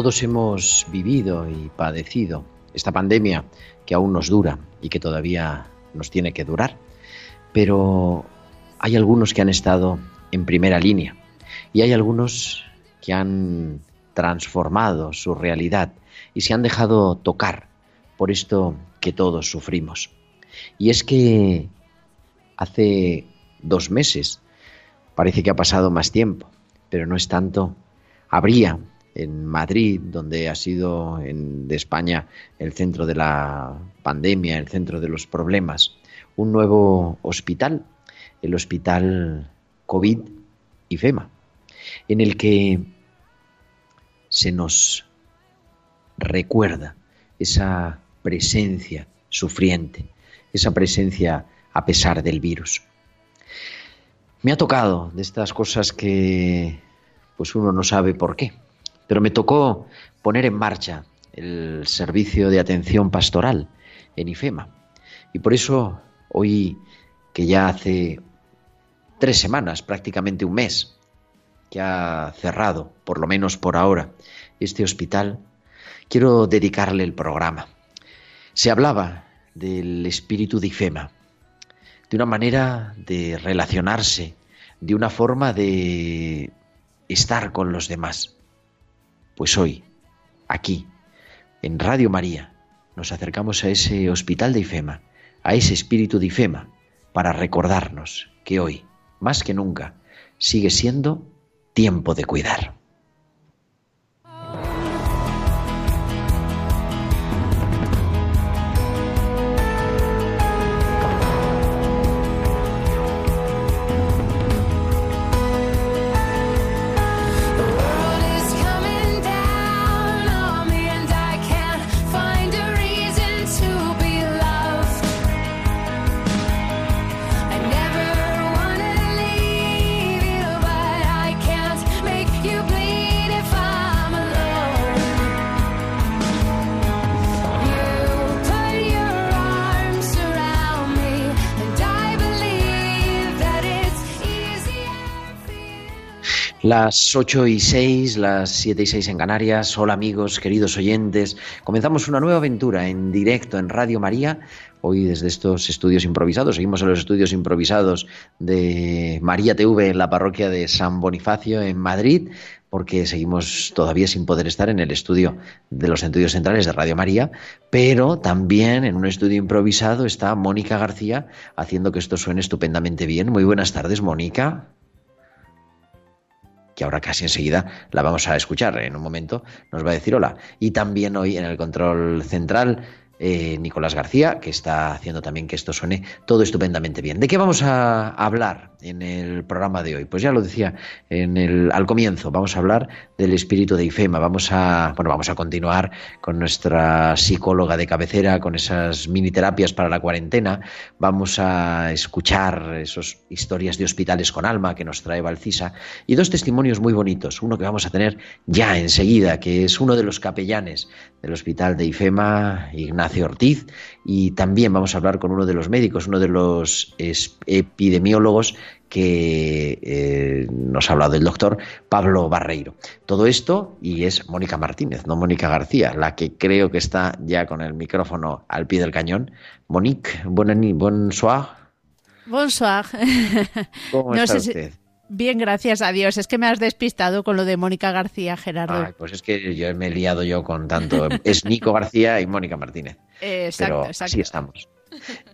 Todos hemos vivido y padecido esta pandemia que aún nos dura y que todavía nos tiene que durar. Pero hay algunos que han estado en primera línea y hay algunos que han transformado su realidad y se han dejado tocar por esto que todos sufrimos. Y es que hace dos meses, parece que ha pasado más tiempo, pero no es tanto, habría en Madrid, donde ha sido de España el centro de la pandemia, el centro de los problemas, un nuevo hospital, el Hospital COVID y FEMA, en el que se nos recuerda esa presencia sufriente, esa presencia a pesar del virus. Me ha tocado de estas cosas que pues uno no sabe por qué, pero me tocó poner en marcha el servicio de atención pastoral en IFEMA. Y por eso hoy, que ya hace tres semanas, prácticamente un mes, que ha cerrado, por lo menos por ahora, este hospital, quiero dedicarle el programa. Se hablaba del espíritu de IFEMA, de una manera de relacionarse, de una forma de estar con los demás. Pues hoy, aquí, en Radio María, nos acercamos a ese hospital de IFEMA, a ese espíritu de IFEMA, para recordarnos que hoy, más que nunca, sigue siendo tiempo de cuidar. Las 8 y 6, las 7 y 6 en Canarias. Hola amigos, queridos oyentes. Comenzamos una nueva aventura en directo en Radio María. Hoy desde estos estudios improvisados, seguimos en los estudios improvisados de María TV en la parroquia de San Bonifacio en Madrid, porque seguimos todavía sin poder estar en el estudio de los estudios centrales de Radio María, pero también en un estudio improvisado está Mónica García haciendo que esto suene estupendamente bien. Muy buenas tardes, Mónica que ahora casi enseguida la vamos a escuchar. En un momento nos va a decir hola. Y también hoy en el control central, eh, Nicolás García, que está haciendo también que esto suene todo estupendamente bien. ¿De qué vamos a hablar en el programa de hoy? Pues ya lo decía en el, al comienzo, vamos a hablar del espíritu de IFEMA. Vamos a, bueno, vamos a continuar con nuestra psicóloga de cabecera, con esas mini terapias para la cuarentena. Vamos a escuchar esas historias de hospitales con alma que nos trae Valcisa y dos testimonios muy bonitos. Uno que vamos a tener ya enseguida, que es uno de los capellanes del hospital de IFEMA, Ignacio Ortiz, y también vamos a hablar con uno de los médicos, uno de los epidemiólogos que eh, nos ha hablado el doctor Pablo Barreiro. Todo esto y es Mónica Martínez, no Mónica García, la que creo que está ya con el micrófono al pie del cañón. Monique, bonsoir. Bonsoir. ¿Cómo está usted? Bien, gracias a Dios. Es que me has despistado con lo de Mónica García, Gerardo. pues es que yo me he liado yo con tanto. Es Nico García y Mónica Martínez. Exacto, Pero exacto. así estamos.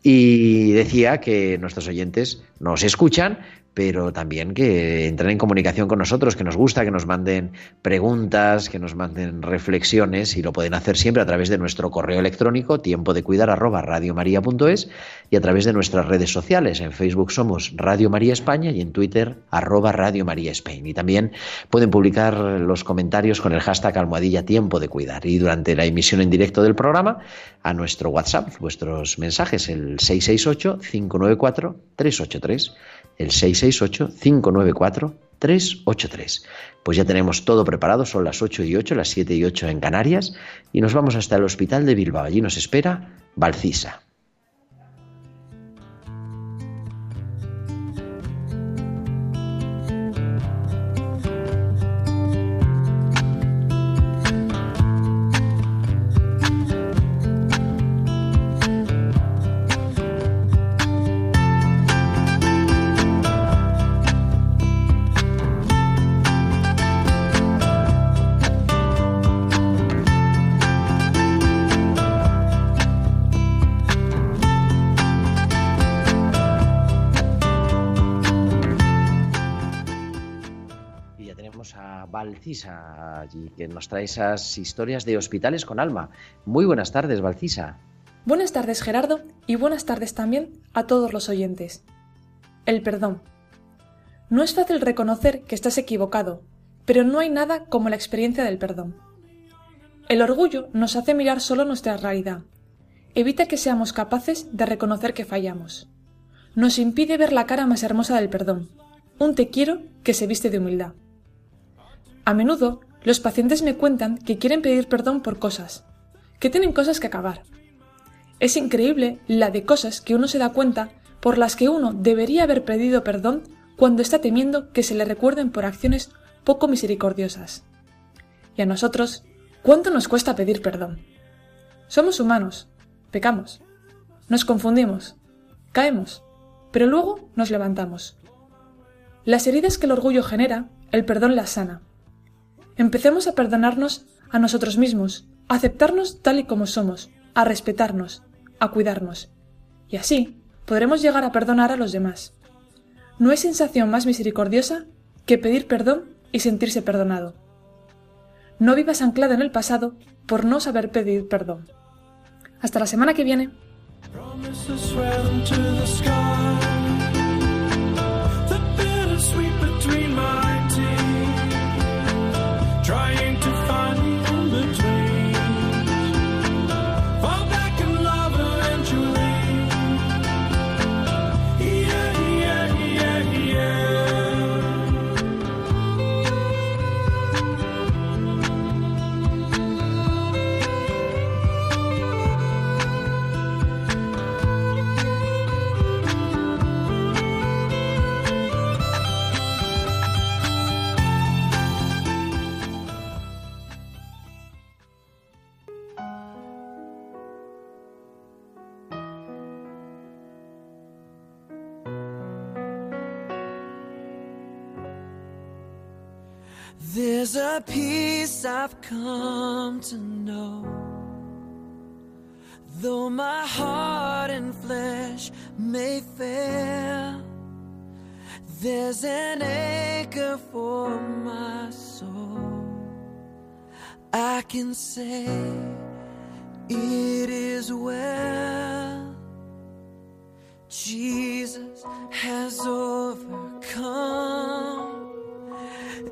Y decía que nuestros oyentes nos escuchan, pero también que entren en comunicación con nosotros, que nos gusta que nos manden preguntas, que nos manden reflexiones y lo pueden hacer siempre a través de nuestro correo electrónico tiempo de cuidar y a través de nuestras redes sociales. En Facebook somos Radio María España y en Twitter arroba Radio María Spain. Y también pueden publicar los comentarios con el hashtag almohadilla tiempo de cuidar. Y durante la emisión en directo del programa, a nuestro WhatsApp, vuestros mensajes, el 668 594 383 el 668-594-383. Pues ya tenemos todo preparado, son las 8 y 8, las 7 y 8 en Canarias, y nos vamos hasta el hospital de Bilbao. Allí nos espera Valcisa. Valcisa, que nos trae esas historias de hospitales con alma. Muy buenas tardes, Valcisa. Buenas tardes, Gerardo, y buenas tardes también a todos los oyentes. El perdón. No es fácil reconocer que estás equivocado, pero no hay nada como la experiencia del perdón. El orgullo nos hace mirar solo nuestra realidad, evita que seamos capaces de reconocer que fallamos. Nos impide ver la cara más hermosa del perdón, un te quiero que se viste de humildad. A menudo, los pacientes me cuentan que quieren pedir perdón por cosas, que tienen cosas que acabar. Es increíble la de cosas que uno se da cuenta por las que uno debería haber pedido perdón cuando está temiendo que se le recuerden por acciones poco misericordiosas. Y a nosotros, ¿cuánto nos cuesta pedir perdón? Somos humanos, pecamos, nos confundimos, caemos, pero luego nos levantamos. Las heridas que el orgullo genera, el perdón las sana. Empecemos a perdonarnos a nosotros mismos, a aceptarnos tal y como somos, a respetarnos, a cuidarnos. Y así podremos llegar a perdonar a los demás. No hay sensación más misericordiosa que pedir perdón y sentirse perdonado. No vivas anclado en el pasado por no saber pedir perdón. Hasta la semana que viene. A peace I've come to know. Though my heart and flesh may fail, there's an anchor for my soul. I can say it is well. Jesus has overcome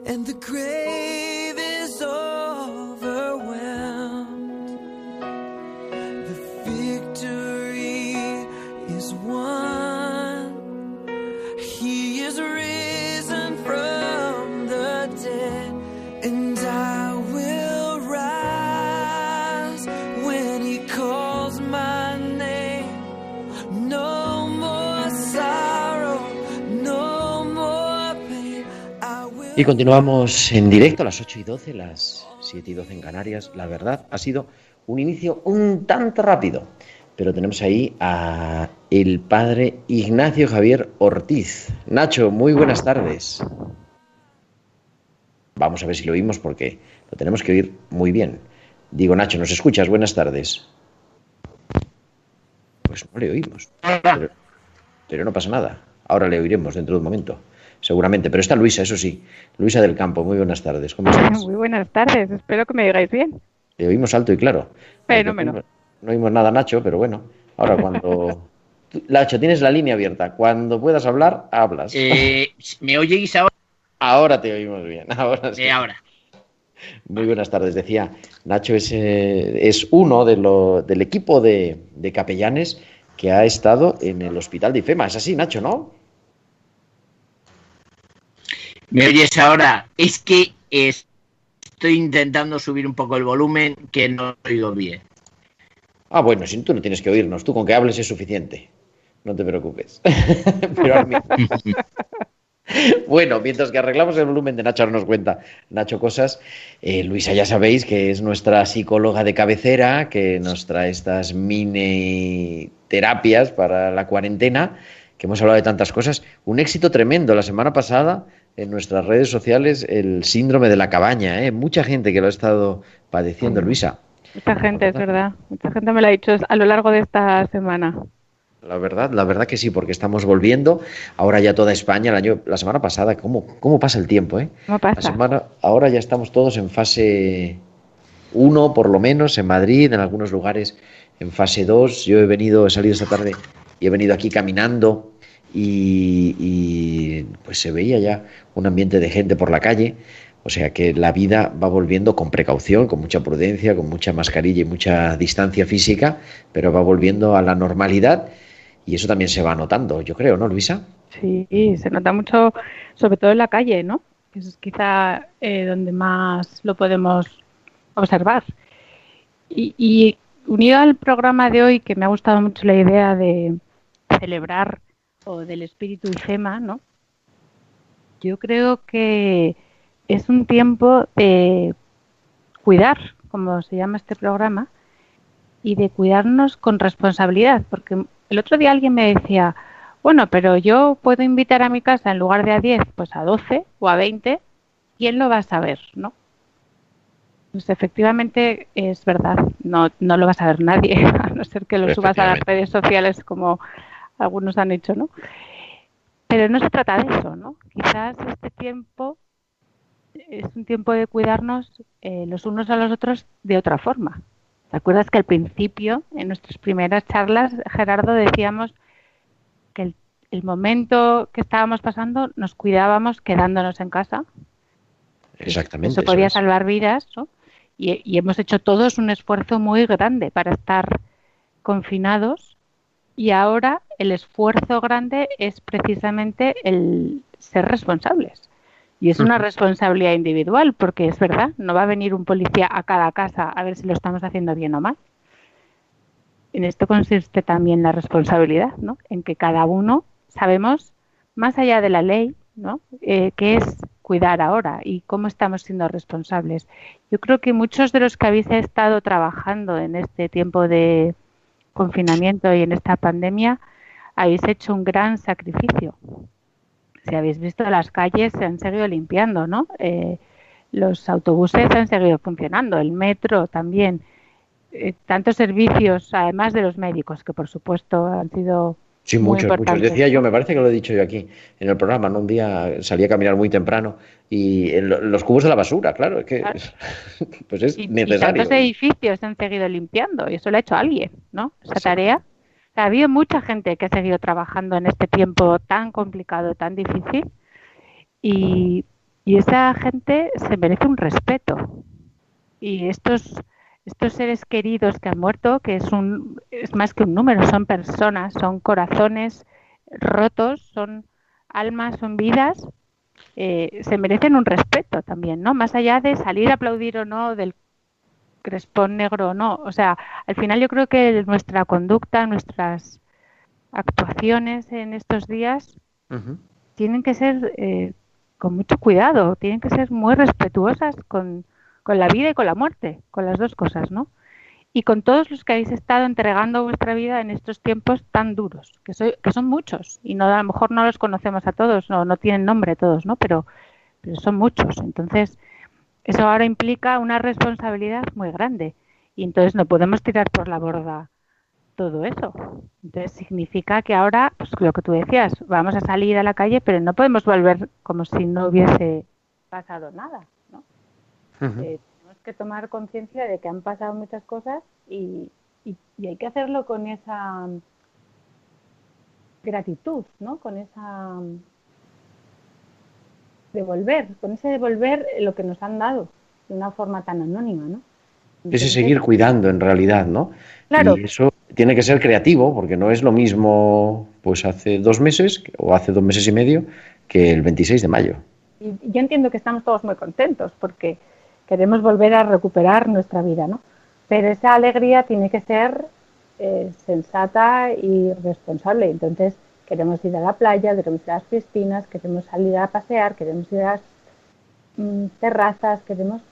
and the grave so Y continuamos en directo a las 8 y 12, las 7 y 12 en Canarias. La verdad, ha sido un inicio un tanto rápido, pero tenemos ahí a el padre Ignacio Javier Ortiz. Nacho, muy buenas tardes. Vamos a ver si lo oímos porque lo tenemos que oír muy bien. Digo, Nacho, ¿nos escuchas? Buenas tardes. Pues no le oímos. Pero, pero no pasa nada. Ahora le oiremos dentro de un momento seguramente. Pero está Luisa, eso sí. Luisa del Campo, muy buenas tardes. ¿Cómo estás? Muy buenas tardes, espero que me digáis bien. Te oímos alto y claro. Fenómeno. No, no oímos nada, Nacho, pero bueno. Ahora cuando... Nacho, tienes la línea abierta. Cuando puedas hablar, hablas. Eh, ¿Me oyeis ahora? Ahora te oímos bien. Ahora sí. Eh, ahora. Muy buenas tardes. Decía, Nacho es, eh, es uno de lo- del equipo de, de capellanes que ha estado en el hospital de IFEMA. Es así, Nacho, ¿no? ¿Me oyes ahora? Es que es- estoy intentando subir un poco el volumen que no oigo bien. Ah, bueno, si tú no tienes que oírnos, tú con que hables es suficiente. No te preocupes. Pero ahora Bueno, mientras que arreglamos el volumen de Nacho, nos cuenta Nacho cosas. Eh, Luisa, ya sabéis que es nuestra psicóloga de cabecera, que nos trae estas mini terapias para la cuarentena, que hemos hablado de tantas cosas. Un éxito tremendo la semana pasada en nuestras redes sociales, el síndrome de la cabaña. ¿eh? Mucha gente que lo ha estado padeciendo, Luisa. Mucha gente, es verdad. Mucha gente me lo ha dicho a lo largo de esta semana. La verdad, la verdad que sí, porque estamos volviendo. Ahora ya toda España, el año, la semana pasada, ¿cómo, cómo pasa el tiempo? Eh? ¿Cómo La pasa? semana, ahora ya estamos todos en fase 1, por lo menos, en Madrid, en algunos lugares en fase 2. Yo he venido, he salido esta tarde y he venido aquí caminando y, pues se veía ya un ambiente de gente por la calle. O sea que la vida va volviendo con precaución, con mucha prudencia, con mucha mascarilla y mucha distancia física, pero va volviendo a la normalidad y eso también se va notando, yo creo, ¿no, Luisa? Sí, se nota mucho, sobre todo en la calle, ¿no? Que es quizá eh, donde más lo podemos observar. Y, y unido al programa de hoy, que me ha gustado mucho la idea de celebrar o del espíritu IFEMA, ¿no? Yo creo que es un tiempo de cuidar, como se llama este programa, y de cuidarnos con responsabilidad, porque el otro día alguien me decía, bueno, pero yo puedo invitar a mi casa en lugar de a 10, pues a 12 o a 20, ¿quién lo va a saber, no? Pues efectivamente es verdad, no, no lo va a saber nadie, a no ser que lo subas a las redes sociales como algunos han hecho, ¿no? Pero no se trata de eso, ¿no? Quizás este tiempo es un tiempo de cuidarnos eh, los unos a los otros de otra forma. ¿Te acuerdas que al principio, en nuestras primeras charlas, Gerardo, decíamos que el, el momento que estábamos pasando nos cuidábamos quedándonos en casa? Exactamente. Eso podía salvar vidas, ¿no? Y, y hemos hecho todos un esfuerzo muy grande para estar confinados y ahora el esfuerzo grande es precisamente el ser responsables. Y es una responsabilidad individual, porque es verdad, no va a venir un policía a cada casa a ver si lo estamos haciendo bien o mal. En esto consiste también la responsabilidad, ¿no? En que cada uno sabemos, más allá de la ley, ¿no? Eh, qué es cuidar ahora y cómo estamos siendo responsables. Yo creo que muchos de los que habéis estado trabajando en este tiempo de confinamiento y en esta pandemia habéis hecho un gran sacrificio. Si habéis visto las calles se han seguido limpiando, ¿no? Eh, los autobuses han seguido funcionando, el metro también. Eh, tantos servicios, además de los médicos, que por supuesto han sido Sí, muchos, muchos. Decía yo, me parece que lo he dicho yo aquí en el programa, ¿no? Un día salí a caminar muy temprano y en los cubos de la basura, claro, es que Claro. pues es y, y necesario. tantos edificios se han seguido limpiando y eso lo ha hecho alguien, ¿no? Esa tarea. O sea, ha habido mucha gente que ha seguido trabajando en este tiempo tan complicado, tan difícil y, y esa gente se merece un respeto. Y estos, estos seres queridos que han muerto, que es, un, es más que un número, son personas, son corazones rotos, son almas, son vidas, eh, se merecen un respeto también, ¿no? Más allá de salir a aplaudir o no del crespón negro o no. O sea, al final yo creo que nuestra conducta, nuestras actuaciones en estos días tienen que ser eh, con mucho cuidado, tienen que ser muy respetuosas con, con la vida y con la muerte, con las dos cosas, ¿no? y con todos los que habéis estado entregando vuestra vida en estos tiempos tan duros, que, soy, que son muchos, y no a lo mejor no los conocemos a todos, no, tienen nombre todos, ¿no? Pero, pero son muchos. Entonces, eso ahora implica una responsabilidad muy grande. Y entonces no podemos tirar por la borda todo eso. Entonces significa que ahora, pues lo que tú decías, vamos a salir a la calle, pero no podemos volver como si no hubiese pasado nada, Eh, que tomar conciencia de que han pasado muchas cosas y, y, hay que hacerlo con esa gratitud, ¿no? Con esa devolver, con ese devolver lo que nos han dado de una forma tan anónima, ¿no? ese seguir cuidando en realidad, ¿no? Claro. Y eso tiene que ser creativo, porque no es lo mismo pues hace dos meses o hace dos meses y medio que el 26 de mayo. Y yo entiendo que estamos todos muy contentos porque queremos volver a recuperar nuestra vida, ¿no? Pero esa alegría tiene que ser eh, sensata y responsable. Entonces, queremos ir a la playa, queremos ir a las piscinas, queremos salir a pasear, queremos ir a las mm, terrazas, queremos,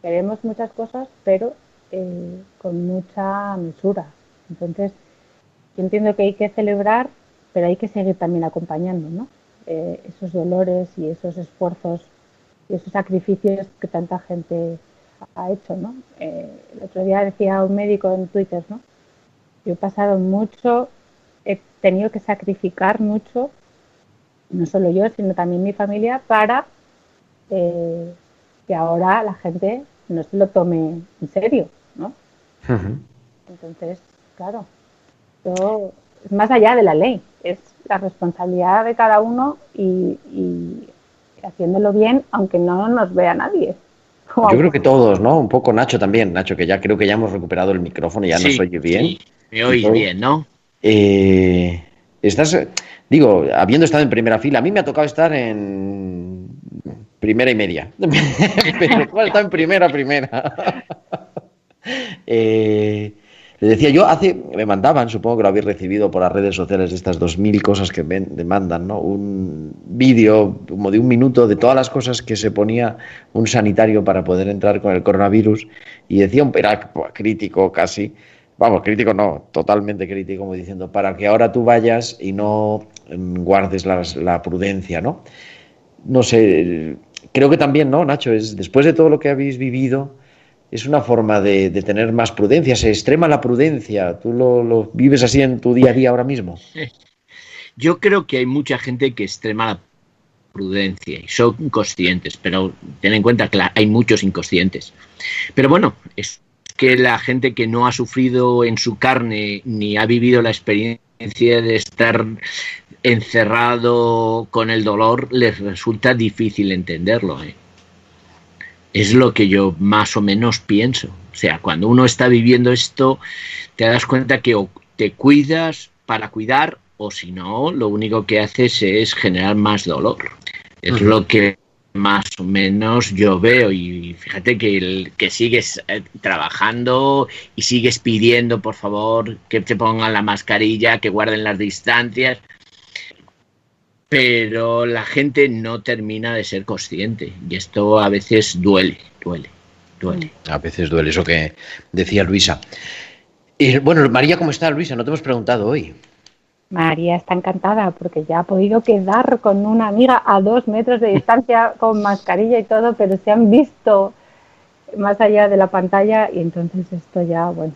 queremos muchas cosas, pero eh, con mucha mesura. Entonces, yo entiendo que hay que celebrar, pero hay que seguir también acompañando, ¿no? Eh, esos dolores y esos esfuerzos y esos sacrificios que tanta gente ha hecho, ¿no? Eh, el otro día decía un médico en Twitter, ¿no? Yo he pasado mucho, he tenido que sacrificar mucho, no solo yo, sino también mi familia, para eh, que ahora la gente no se lo tome en serio, ¿no? Entonces, claro, es más allá de la ley, es la responsabilidad de cada uno y haciéndolo bien, aunque no nos vea nadie. Yo creo que todos, ¿no? Un poco Nacho también, Nacho, que ya creo que ya hemos recuperado el micrófono, y ya nos oye bien. Sí, me oís bien, ¿no? Eh, estás, digo, habiendo estado en primera fila, a mí me ha tocado estar en primera y media. Pero ¿cuál está en primera, primera? eh, les decía yo, hace, me mandaban, supongo que lo habéis recibido por las redes sociales, de estas dos mil cosas que me mandan, ¿no? Un vídeo como de un minuto de todas las cosas que se ponía un sanitario para poder entrar con el coronavirus y decía un era crítico casi, vamos, crítico no, totalmente crítico, como diciendo, para que ahora tú vayas y no mm, guardes la, prudencia, ¿no? No sé, creo que también, ¿no, Nacho? Es después de todo lo que habéis vivido es una forma de, tener más prudencia, se extrema la prudencia. ¿Tú lo, vives así en tu día a día ahora mismo? Yo creo que hay mucha gente que extrema la prudencia y son conscientes, pero ten en cuenta que hay muchos inconscientes. Pero bueno, es que la gente que no ha sufrido en su carne ni ha vivido la experiencia de estar encerrado con el dolor les resulta difícil entenderlo. ¿eh? Es lo que yo más o menos pienso. O sea, cuando uno está viviendo esto, te das cuenta que o te cuidas para cuidar o si no, lo único que haces es generar más dolor. Es lo que más o menos yo veo y fíjate que, el, que sigues eh, trabajando y sigues pidiendo por favor que te pongan la mascarilla, que guarden las distancias, pero la gente no termina de ser consciente y esto a veces duele, duele, duele. A veces duele eso que decía Luisa. Y bueno, María, ¿cómo está Luisa? No te hemos preguntado hoy. María está encantada porque ya ha podido quedar con una amiga a dos metros de distancia con mascarilla y todo, pero se han visto más allá de la pantalla y entonces esto ya, bueno,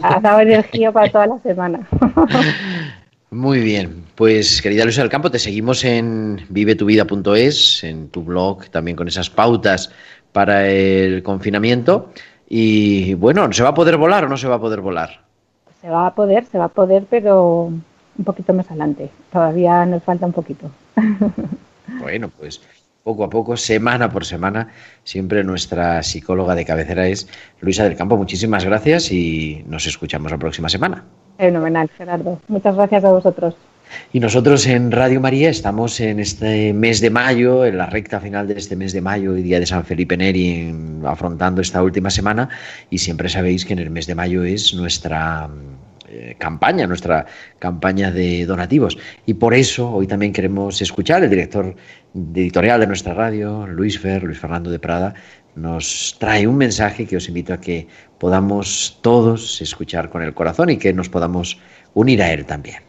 ha dado energía para toda la semana. Muy bien, pues querida Luisa del Campo, te seguimos en vivetuvida.es, en tu blog, también con esas pautas para el confinamiento. Y bueno, ¿se va a poder volar o no se va a poder volar? Se va a poder, se va a poder, pero un poquito más adelante. Todavía nos falta un poquito. Bueno, pues poco a poco, semana por semana, siempre nuestra psicóloga de cabecera es Luisa del Campo. Muchísimas gracias y nos escuchamos la próxima semana. Fenomenal, Gerardo. Muchas gracias a vosotros. Y nosotros en Radio María estamos en este mes de mayo, en la recta final de este mes de mayo y día de San Felipe Neri, afrontando esta última semana. Y siempre sabéis que en el mes de mayo es nuestra eh, campaña, nuestra campaña de donativos. Y por eso hoy también queremos escuchar el director editorial de nuestra radio, Luis Fer, Luis Fernando de Prada, nos trae un mensaje que os invito a que podamos todos escuchar con el corazón y que nos podamos unir a él también.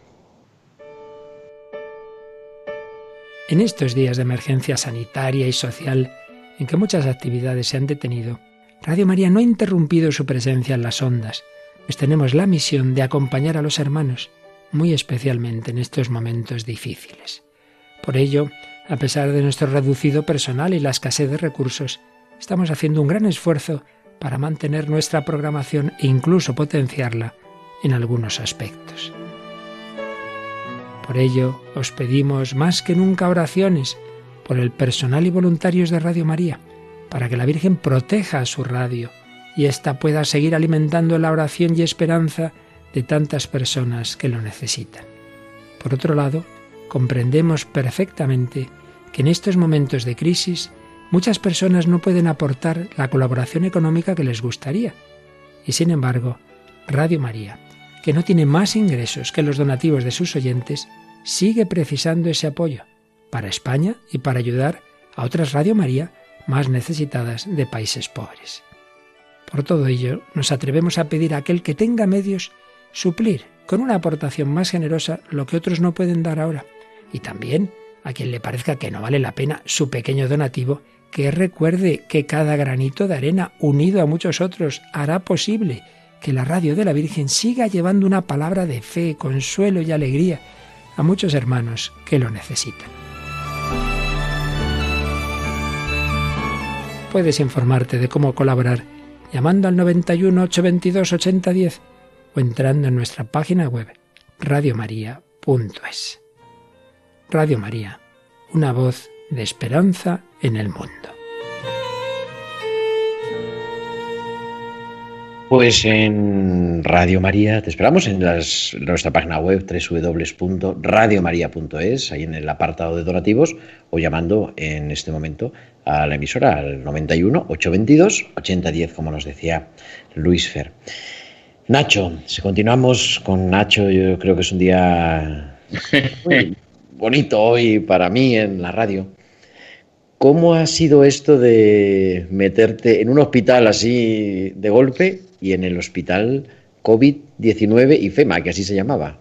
En estos días de emergencia sanitaria y social, en que muchas actividades se han detenido, Radio María no ha interrumpido su presencia en las ondas, pues tenemos la misión de acompañar a los hermanos, muy especialmente en estos momentos difíciles. Por ello, a pesar de nuestro reducido personal y la escasez de recursos, estamos haciendo un gran esfuerzo para mantener nuestra programación e incluso potenciarla en algunos aspectos. Por ello, os pedimos más que nunca oraciones por el personal y voluntarios de Radio María, para que la Virgen proteja a su radio y ésta pueda seguir alimentando la oración y esperanza de tantas personas que lo necesitan. Por otro lado, comprendemos perfectamente que en estos momentos de crisis muchas personas no pueden aportar la colaboración económica que les gustaría. Y sin embargo, Radio María que no tiene más ingresos que los donativos de sus oyentes, sigue precisando ese apoyo para España y para ayudar a otras Radio María más necesitadas de países pobres. Por todo ello, nos atrevemos a pedir a aquel que tenga medios suplir con una aportación más generosa lo que otros no pueden dar ahora, y también a quien le parezca que no vale la pena su pequeño donativo, que recuerde que cada granito de arena unido a muchos otros hará posible que la radio de la Virgen siga llevando una palabra de fe, consuelo y alegría a muchos hermanos que lo necesitan. Puedes informarte de cómo colaborar llamando al 91 822 8010 o entrando en nuestra página web radiomaria.es. Radio María, una voz de esperanza en el mundo. Pues en Radio María te esperamos en, nuestra página web www.radiomaria.es, ahí en el apartado de donativos, o llamando en este momento a la emisora al 91 822 8010, como nos decía Luis Fer. Nacho, si continuamos con Nacho, yo creo que es un día muy bonito hoy para mí en la radio. ¿Cómo ha sido esto de meterte en un hospital así de golpe y en el hospital COVID-19 y FEMA, que así se llamaba.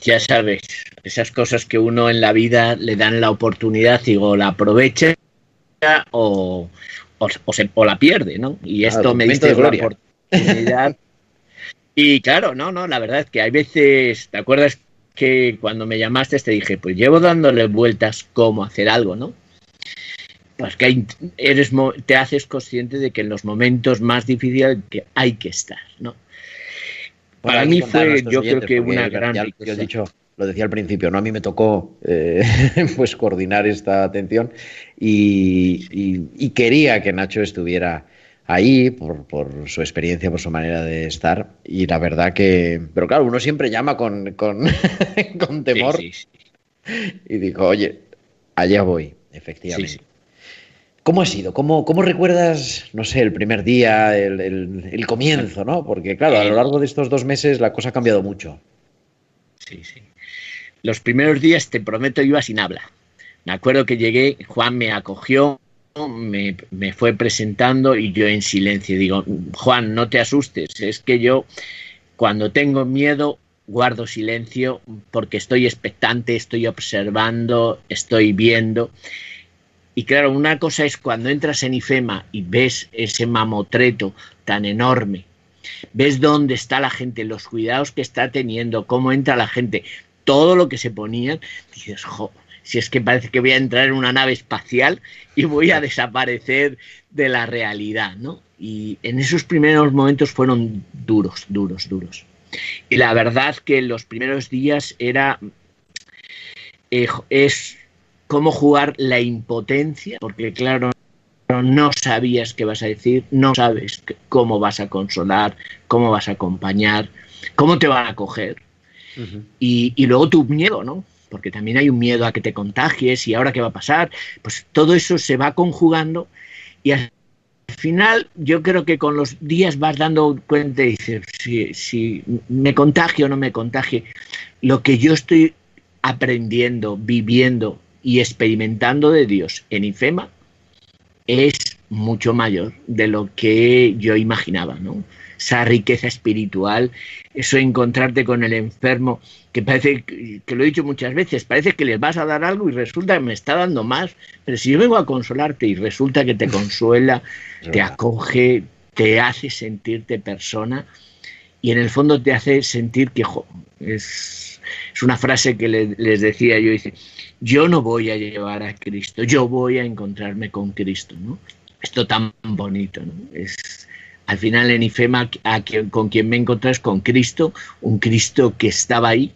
Ya sabes, esas cosas que uno en la vida le dan la oportunidad y o la aprovecha o, o, se, o la pierde, ¿no? Y esto me diste la oportunidad. y claro, no, no, la verdad es que hay veces, ¿te acuerdas que cuando me llamaste te dije, pues llevo dándole vueltas cómo hacer algo, ¿no? pues que eres, te haces consciente de que en los momentos más difíciles que hay que estar, ¿no? Para mí fue, yo creo que una gran ya, He dicho, lo decía al principio, ¿no? A mí me tocó eh, pues coordinar esta atención y, quería que Nacho estuviera ahí por, su experiencia, por su manera de estar. Y la verdad que. Pero claro, uno siempre llama con, con, temor. Y dijo, oye, allá voy, efectivamente. ¿Cómo ha sido? ¿Cómo, ¿Cómo, recuerdas, no sé, el primer día, el, comienzo, ¿no? Porque, claro, a lo largo de estos dos meses la cosa ha cambiado mucho. Sí, sí. Los primeros días, te prometo, iba sin habla. Me acuerdo que llegué, Juan me acogió, me, fue presentando y yo en silencio digo, Juan, no te asustes, es que yo cuando tengo miedo guardo silencio porque estoy expectante, estoy observando, estoy viendo. Y claro, una cosa es cuando entras en IFEMA y ves ese mamotreto tan enorme, ves dónde está la gente, los cuidados que está teniendo, cómo entra la gente, todo lo que se ponían, dices, jo, si es que parece que voy a entrar en una nave espacial y voy a desaparecer de la realidad, ¿no? Y en esos primeros momentos fueron duros, duros, duros. Y la verdad que los primeros días era eh, es cómo jugar la impotencia, porque claro, no sabías qué vas a decir, no sabes cómo vas a consolar, cómo vas a acompañar, cómo te van a coger. y, y, luego tu miedo, ¿no? Porque también hay un miedo a que te contagies y ahora qué va a pasar. Pues todo eso se va conjugando y al final yo creo que con los días vas dando cuenta y dices, si, me contagio o no me contagio, lo que yo estoy aprendiendo, viviendo y experimentando de Dios en IFEMA es mucho mayor de lo que yo imaginaba, ¿no? Esa riqueza espiritual, eso encontrarte con el enfermo, que parece, que lo he dicho muchas veces, parece que les vas a dar algo y resulta que me está dando más, pero si yo vengo a consolarte y resulta que te consuela, te acoge, te hace sentirte persona y en el fondo te hace sentir que es, es, una frase que les decía yo, dice, yo no voy a llevar a Cristo, yo voy a encontrarme con Cristo, ¿no? Esto tan bonito, ¿no? Es, al final en IFEMA a quien, con quien me encontré es con Cristo, un Cristo que estaba ahí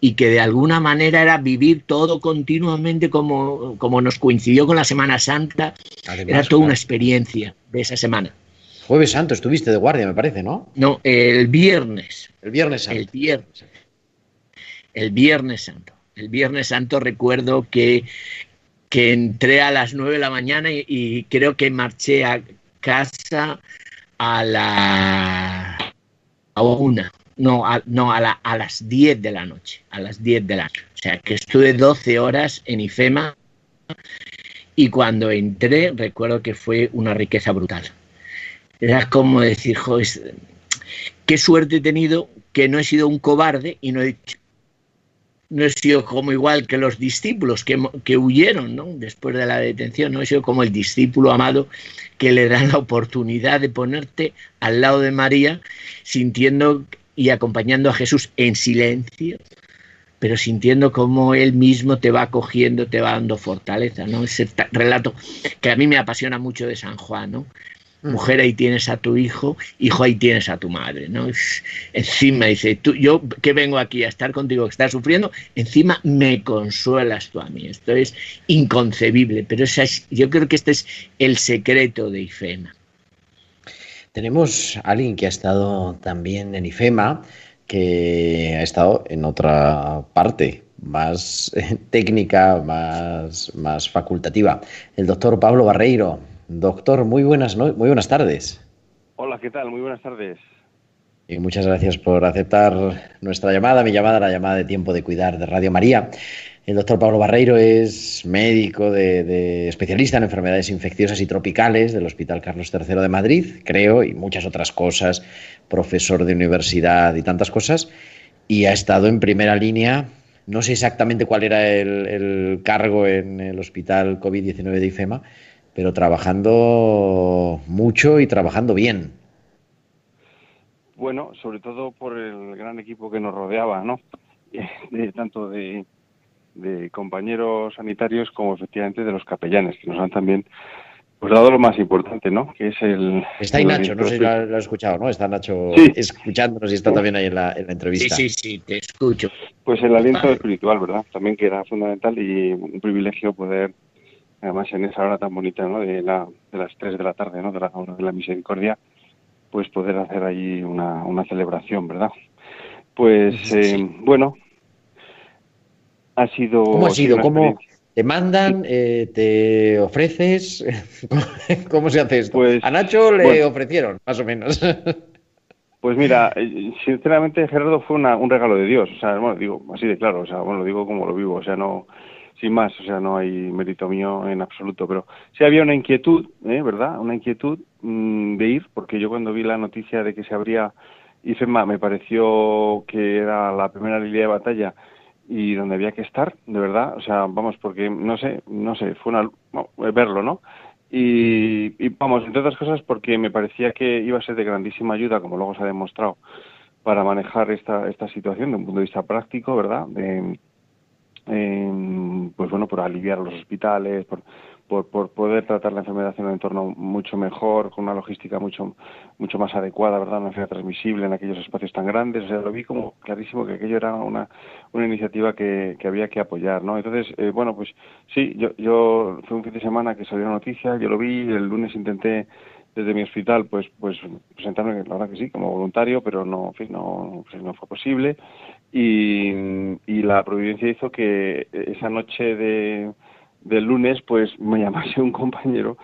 y que de alguna manera era vivir todo continuamente como, como nos coincidió con la Semana Santa. Además, era toda claro. una experiencia de esa semana. Jueves Santo estuviste de guardia, me parece, ¿no? No, el viernes. El viernes santo. El viernes. El viernes santo. El viernes santo recuerdo que, que entré a las 9 de la mañana y, y creo que marché a casa a la a una, no, a, no a, la, a las 10 de la noche, a las 10 de la noche. O sea, que estuve 12 horas en IFEMA y cuando entré recuerdo que fue una riqueza brutal. Era como decir, joder, qué suerte he tenido que no he sido un cobarde y no he no he sido como igual que los discípulos que, que, huyeron ¿no? después de la detención, no he sido como el discípulo amado que le dan la oportunidad de ponerte al lado de María, sintiendo y acompañando a Jesús en silencio, pero sintiendo cómo Él mismo te va acogiendo, te va dando fortaleza, ¿no? Ese relato que a mí me apasiona mucho de San Juan, ¿no? Mujer, ahí tienes a tu hijo, hijo, ahí tienes a tu madre, ¿no? Encima dice, tú, yo que vengo aquí a estar contigo, que estás sufriendo, encima me consuelas tú a mí. Esto es inconcebible, pero esa es, yo creo que este es el secreto de IFEMA. Tenemos a alguien que ha estado también en IFEMA, que ha estado en otra parte, más técnica, más, más facultativa. El doctor Pablo Barreiro. Doctor, muy buenas, muy buenas tardes. Hola, ¿qué tal? Muy buenas tardes. Y muchas gracias por aceptar nuestra llamada, mi llamada, la llamada de Tiempo de Cuidar de Radio María. El doctor Pablo Barreiro es médico de, de, especialista en enfermedades infecciosas y tropicales del Hospital Carlos III de Madrid, creo, y muchas otras cosas, profesor de universidad y tantas cosas, y ha estado en primera línea. No sé exactamente cuál era el, el cargo en el Hospital COVID-19 de IFEMA, pero trabajando mucho y trabajando bien. Bueno, sobre todo por el gran equipo que nos rodeaba, ¿no? De, tanto de, de, compañeros sanitarios como efectivamente de los capellanes, que nos han también pues dado lo más importante, ¿no? Que es el... Está ahí Nacho, no sé si lo has escuchado, ¿no? Está Nacho sí. escuchándonos y está también ahí en la, en la entrevista. Sí, sí, sí, te escucho. Pues el aliento espiritual, ¿verdad? También que era fundamental y un privilegio poder además en esa hora tan bonita ¿no? de, la, de las 3 de la tarde, ¿no? de la hora de la misericordia, pues poder hacer ahí una, una celebración, ¿verdad? Pues eh, bueno, ha sido... ¿Cómo ha sido? ¿Cómo te mandan, eh, te ofreces? ¿Cómo se hace esto? Pues, A Nacho le bueno, ofrecieron, más o menos. Pues mira, eh, sinceramente Gerardo fue una, un regalo de Dios, o sea, bueno, digo así de claro, o sea, bueno, lo digo como lo vivo, o sea, no, sin más, o sea, no hay mérito mío en absoluto, pero sí había una inquietud, ¿eh? ¿verdad? Una inquietud mmm, de ir, porque yo cuando vi la noticia de que se abría IFEMA me pareció que era la primera línea de batalla y donde había que estar, de verdad, o sea, vamos, porque no sé, no sé, fue una, no, verlo, ¿no? Y, y, vamos, entre otras cosas porque me parecía que iba a ser de grandísima ayuda, como luego se ha demostrado, para manejar esta, esta situación de un punto de vista práctico, ¿verdad? De, eh, pues bueno, por aliviar los hospitales, por, por, poder tratar la enfermedad en un entorno mucho mejor, con una logística mucho, mucho más adecuada, ¿verdad? Una enfermedad transmisible en aquellos espacios tan grandes. O sea, lo vi como clarísimo que aquello era una, una iniciativa que, que había que apoyar, ¿no? Entonces, eh, bueno, pues sí, yo, yo fue un fin de semana que salió la noticia, yo lo vi, el lunes intenté desde mi hospital pues pues presentarme la verdad que sí como voluntario pero no en no pues no fue posible y, y la providencia hizo que esa noche de del lunes pues me llamase un compañero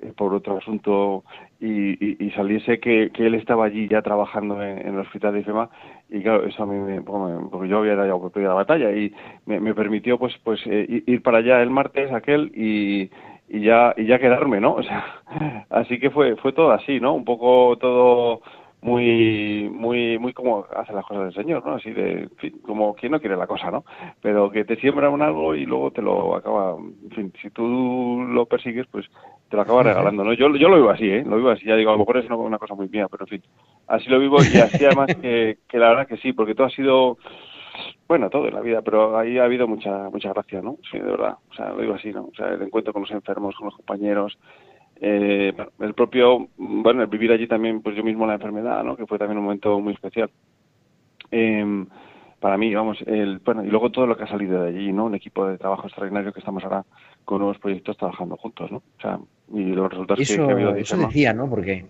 eh, por otro asunto y, y, saliese que, que, él estaba allí ya trabajando en, el hospital de IFEMA y claro, eso a mí me, porque yo había dado la batalla y me, me permitió pues pues eh, ir para allá el martes aquel y, y ya y ya quedarme, ¿no? O sea, así que fue fue todo así, ¿no? Un poco todo muy muy muy como hace las cosas del Señor, ¿no? Así de, como quien no quiere la cosa, ¿no? Pero que te siembra un algo y luego te lo acaba, en fin, si tú lo persigues, pues te lo acaba regalando, ¿no? Yo, yo lo vivo así, ¿eh? Lo vivo así, ya digo, a lo mejor es una, cosa muy mía, pero en fin, así lo vivo y así además que, que la verdad que sí, porque todo ha sido, bueno, todo en la vida, pero ahí ha habido mucha mucha gracia, ¿no? Sí, de verdad, o sea, lo digo así, ¿no? O sea, el encuentro con los enfermos, con los compañeros, eh, el propio, bueno, el vivir allí también, pues yo mismo la enfermedad, ¿no? Que fue también un momento muy especial. Eh, para mí, vamos, el, bueno, y luego todo lo que ha salido de allí, ¿no? Un equipo de trabajo extraordinario que estamos ahora con nuevos proyectos trabajando juntos, ¿no? O sea, y los resultados eso, que, ha habido Eso decía, ¿no? Porque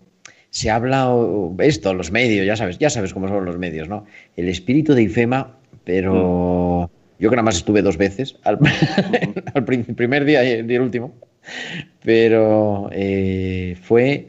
se habla esto, los medios, ya sabes, ya sabes cómo son los medios, ¿no? El espíritu de IFEMA, pero mm. yo que nada más estuve dos veces, al, al primer día y el último, pero eh, fue,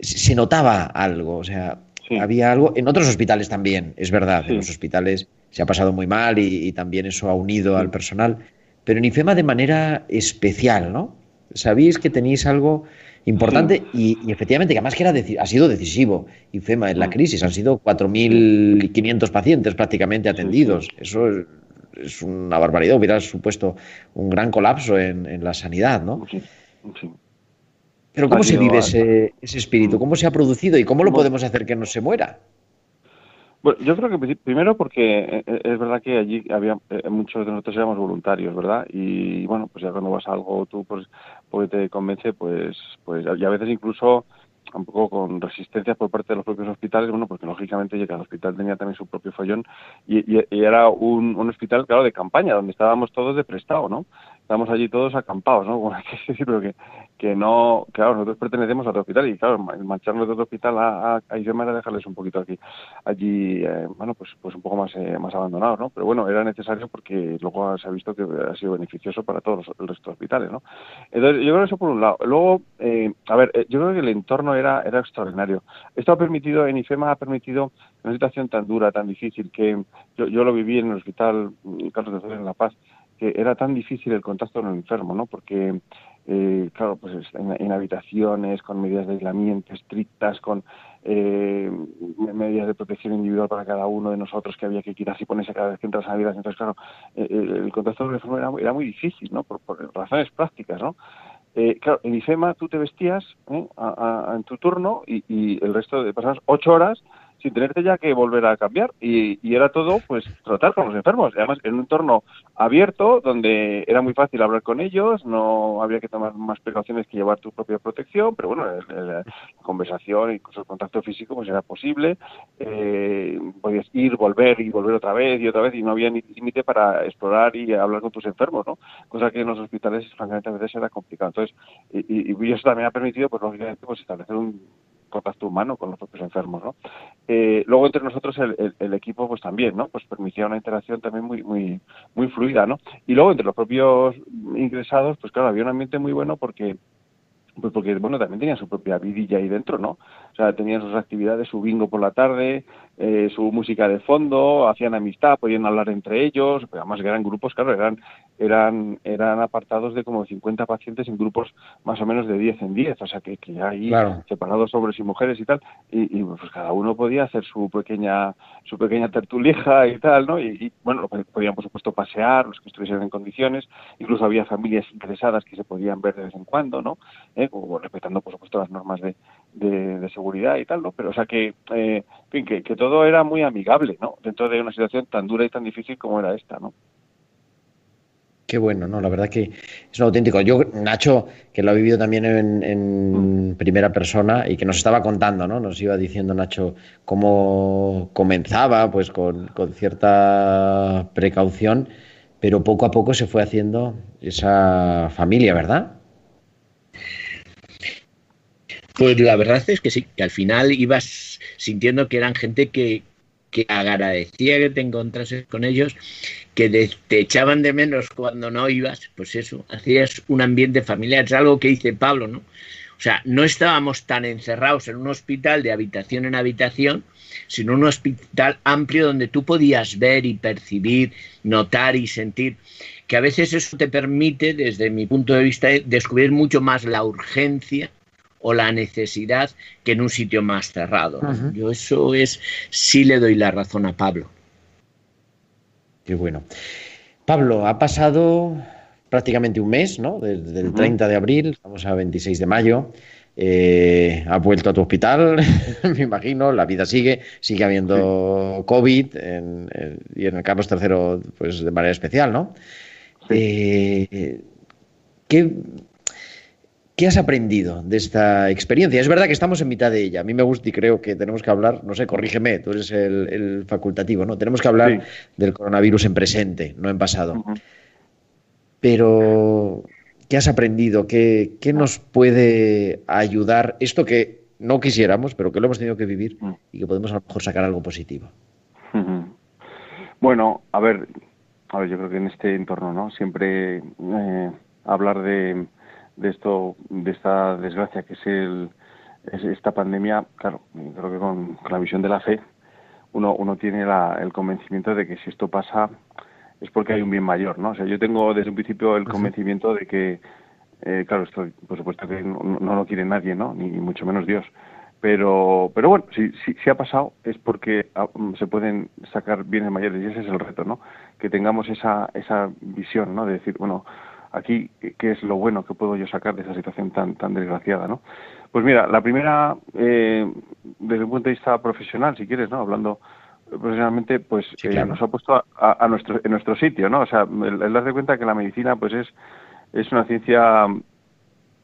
se notaba algo, o sea, había algo, en otros hospitales también, es verdad, en los hospitales se ha pasado muy mal y, también eso ha unido al personal, pero en IFEMA de manera especial, ¿no? Sabéis que tenéis algo importante y, efectivamente que además que era ha sido decisivo. IFEMA en la crisis, han sido 4.500 pacientes prácticamente atendidos, eso es es una barbaridad, hubiera supuesto un gran colapso en, la sanidad, ¿no? Pero ¿cómo se vive ese, espíritu? ¿Cómo se ha producido y cómo lo podemos hacer que no se muera? Bueno, yo creo que primero porque eh, eh, es verdad que allí había eh, muchos de nosotros éramos voluntarios, ¿verdad? Y bueno, pues ya cuando vas a algo tú pues porque te convence, pues pues y a veces incluso un poco con resistencias por parte de los propios hospitales, bueno, porque lógicamente ya cada hospital tenía también su propio follón y, era un, un, hospital, claro, de campaña, donde estábamos todos de prestado, ¿no? Estábamos allí todos acampados, ¿no? Que decir, pero que, que no, claro, nosotros pertenecemos a otro hospital y claro, marcharnos de otro hospital a, a, a dejarles un poquito aquí, allí, eh, bueno, pues, pues un poco más, eh, más abandonados, ¿no? Pero bueno, era necesario porque luego se ha visto que ha sido beneficioso para todos los, el hospitales, ¿no? Entonces, yo creo eso por un lado. Luego, eh, a ver, yo creo que el entorno era, era extraordinario. Esto ha permitido, en IFEMA ha permitido una situación tan dura, tan difícil, que yo, yo lo viví en el hospital Carlos de en La Paz, que era tan difícil el contacto con el enfermo, ¿no? Porque, eh, claro, pues en, habitaciones, con medidas de aislamiento estrictas, con eh, medidas de protección individual para cada uno de nosotros que había que quitarse y ponerse cada vez que entras a la Entonces, claro, eh, el contacto con el enfermo era, era muy difícil, ¿no? Por, por, razones prácticas, ¿no? Eh, claro, en IFEMA tú te vestías ¿eh? a, a, en tu turno y, y el resto de personas ocho horas sin tenerte ya que volver a cambiar. Y, era todo, pues, tratar con los enfermos. Además, en un entorno abierto, donde era muy fácil hablar con ellos, no había que tomar más precauciones que llevar tu propia protección, pero bueno, la conversación, incluso el contacto físico, pues era posible. Eh, podías ir, volver y volver otra vez y otra vez, y no había ni límite para explorar y hablar con tus enfermos, ¿no? Cosa que en los hospitales, francamente, a veces era complicado. Entonces, y, y eso también ha permitido, pues, lógicamente, pues, establecer un contacto humano con los propios enfermos, ¿no? Eh, luego entre nosotros el, equipo pues también, ¿no? Pues permitía una interacción también muy muy muy fluida, ¿no? Y luego entre los propios ingresados, pues claro, había un ambiente muy bueno porque pues porque bueno también tenían su propia vidilla ahí dentro no o sea tenían sus actividades su bingo por la tarde eh, su música de fondo hacían amistad podían hablar entre ellos además eran grupos claro eran eran eran apartados de como 50 pacientes en grupos más o menos de 10 en 10 o sea que, que ahí separados hombres y mujeres y tal y, pues cada uno podía hacer su pequeña su pequeña tertulija y tal no y, y bueno podían por supuesto pasear los que estuviesen en condiciones incluso había familias interesadas que se podían ver de vez en cuando no ¿Eh? respetando por supuesto las normas de, de, seguridad y tal, ¿no? Pero o sea que, eh, en fin, que, que, todo era muy amigable, ¿no? Dentro de una situación tan dura y tan difícil como era esta, ¿no? Qué bueno, ¿no? La verdad que es un auténtico. Yo, Nacho, que lo ha vivido también en, en, primera persona y que nos estaba contando, ¿no? Nos iba diciendo Nacho cómo comenzaba, pues con, con cierta precaución, pero poco a poco se fue haciendo esa familia, ¿verdad? Pues la verdad es que sí, que al final ibas sintiendo que eran gente que, que agradecía que te encontrases con ellos, que te echaban de menos cuando no ibas, pues eso, hacías un ambiente familiar, es algo que dice Pablo, ¿no? O sea, no estábamos tan encerrados en un hospital de habitación en habitación, sino un hospital amplio donde tú podías ver y percibir, notar y sentir, que a veces eso te permite, desde mi punto de vista, descubrir mucho más la urgencia o la necesidad que en un sitio más cerrado. Yo eso es, sí le doy la razón a Pablo. Qué bueno. Pablo, ha pasado prácticamente un mes, ¿no? Desde el 30 de abril, estamos a 26 de mayo. Eh, has vuelto a tu hospital, me imagino, la vida sigue, sigue habiendo COVID y en el Carlos III, pues de manera especial, ¿no? Eh, ¿qué, ¿Qué has aprendido de esta experiencia? Es verdad que estamos en mitad de ella. A mí me gusta y creo que tenemos que hablar, no sé, corrígeme, tú eres el, facultativo, ¿no? Tenemos que hablar del coronavirus en presente, no en pasado. Pero, ¿qué has aprendido? ¿Qué, nos puede ayudar? Esto que no quisiéramos, pero que lo hemos tenido que vivir y que podemos a lo mejor sacar algo positivo. Bueno, a ver, a ver, yo creo que en este entorno, ¿no? Siempre eh, hablar de de esto, de esta desgracia que es, el, esta pandemia, claro, creo que con, la visión de la fe uno, uno tiene el convencimiento de que si esto pasa es porque hay un bien mayor, ¿no? O sea, yo tengo desde un principio el convencimiento de que, eh, claro, esto por supuesto que no, lo quiere nadie, ¿no? Ni, mucho menos Dios. Pero, pero bueno, si, si, si ha pasado es porque ah, se pueden sacar bienes mayores y ese es el reto, ¿no? Que tengamos esa, esa visión, ¿no? De decir, bueno, aquí qué es lo bueno que puedo yo sacar de esa situación tan tan desgraciada no pues mira la primera eh, desde un punto de vista profesional si quieres no hablando profesionalmente pues eh, nos ha puesto a, nuestro en nuestro sitio no o sea el, el darse cuenta que la medicina pues es es una ciencia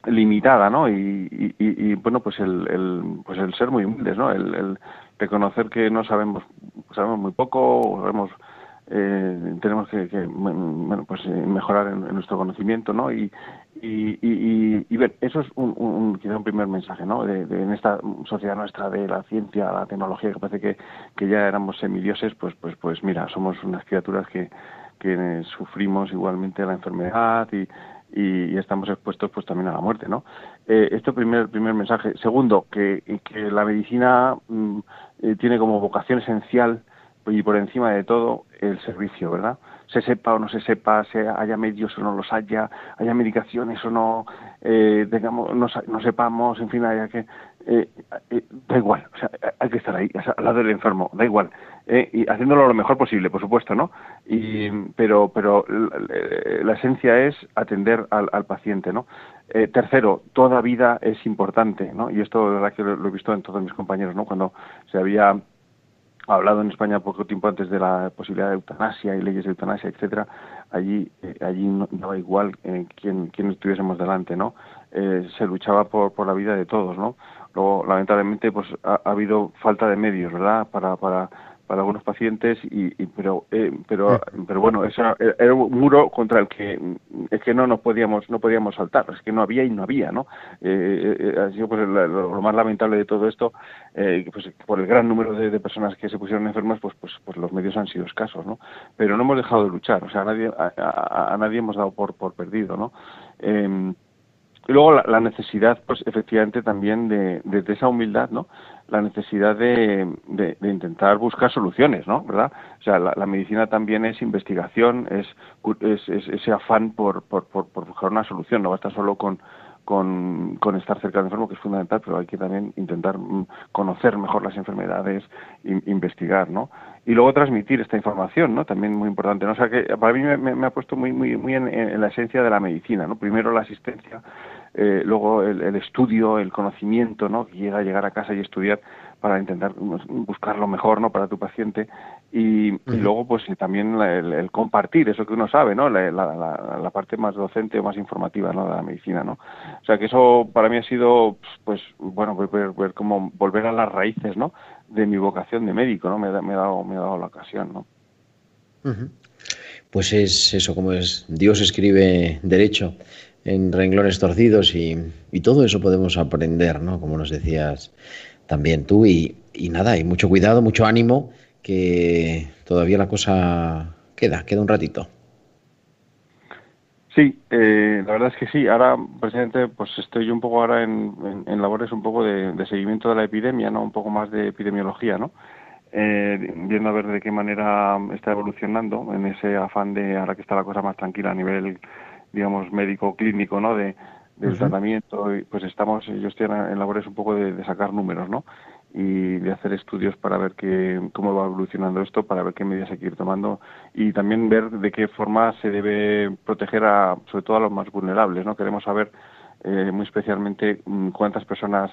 limitada no y, y, bueno pues el, el, pues el ser muy humildes no el, el reconocer que no sabemos sabemos muy poco sabemos eh, tenemos que, bueno, pues, eh, mejorar en, nuestro conocimiento, ¿no? Y, y, y, y, ver, eso es un, un, quizá un primer mensaje, ¿no? De, en esta sociedad nuestra de la ciencia, la tecnología, que parece que, que ya éramos semidioses, pues, pues, pues mira, somos unas criaturas que, que sufrimos igualmente la enfermedad y, y, estamos expuestos pues también a la muerte, ¿no? Eh, esto primer primer mensaje. Segundo, que, que la medicina mm, eh, tiene como vocación esencial y por encima de todo el servicio, ¿verdad? Se sepa o no se sepa, se haya medios o no los haya, haya medicaciones o no, eh, tengamos, no, sepamos, en fin, haya que... Eh, eh, da igual, o sea, hay que estar ahí, al lado del enfermo, da igual. Eh, y haciéndolo lo mejor posible, por supuesto, ¿no? Y, pero pero la, esencia es atender al, al paciente, ¿no? Eh, tercero, toda vida es importante, ¿no? Y esto, la verdad, que lo he visto en todos mis compañeros, ¿no? Cuando se había hablado en España poco tiempo antes de la posibilidad de eutanasia y leyes de eutanasia, etcétera, allí eh, allí no daba igual eh, quién, quién estuviésemos delante, ¿no? Eh, se luchaba por, por la vida de todos, ¿no? Luego, lamentablemente, pues ha, ha habido falta de medios, ¿verdad? Para, para para algunos pacientes y, pero eh, pero pero bueno eso era un muro contra el que es que no nos podíamos no podíamos saltar es que no había y no había no eh, eh, ha sido pues lo, más lamentable de todo esto eh, pues por el gran número de, personas que se pusieron enfermas pues pues pues los medios han sido escasos no pero no hemos dejado de luchar o sea a nadie a, nadie hemos dado por por perdido no eh, y luego la, necesidad, pues efectivamente también de, de, esa humildad, ¿no? La necesidad de, de, intentar buscar soluciones, ¿no? ¿Verdad? O sea, la, medicina también es investigación, es, es, ese afán por, por, por, buscar una solución, no basta solo con, con, con, estar cerca del enfermo, que es fundamental, pero hay que también intentar mm, conocer mejor las enfermedades, investigar, ¿no? Y luego transmitir esta información, ¿no? También muy importante, ¿no? Sea, que para mí me, me ha puesto muy, muy, muy en, en, la esencia de la medicina, ¿no? Primero la asistencia, eh, luego el, el, estudio, el conocimiento, ¿no? Llega a llegar a casa y estudiar para intentar buscar lo mejor, ¿no? Para tu paciente y, y luego pues también el, el, compartir eso que uno sabe, ¿no? La, la, la, parte más docente o más informativa, ¿no? De la medicina, ¿no? O sea que eso para mí ha sido, pues bueno, ver, ver como volver a las raíces, ¿no? De mi vocación de médico, ¿no? Me, me, ha, dado, me ha dado la ocasión, ¿no? Pues es eso, como es Dios escribe derecho en renglones torcidos y, y, todo eso podemos aprender, ¿no? Como nos decías también tú y, y, nada, y mucho cuidado, mucho ánimo, que todavía la cosa queda, queda un ratito. Sí, eh, la verdad es que sí. Ahora, presidente, pues estoy un poco ahora en, en, labores un poco de, de, seguimiento de la epidemia, ¿no? Un poco más de epidemiología, ¿no? Eh, viendo a ver de qué manera está evolucionando en ese afán de ahora que está la cosa más tranquila a nivel, digamos, médico clínico, ¿no? De, del tratamiento, pues estamos, yo estoy en labores un poco de, de sacar números, ¿no? y de hacer estudios para ver qué, cómo va evolucionando esto, para ver qué medidas hay que ir tomando y también ver de qué forma se debe proteger a, sobre todo a los más vulnerables. ¿no? Queremos saber eh, muy especialmente mm, cuántas personas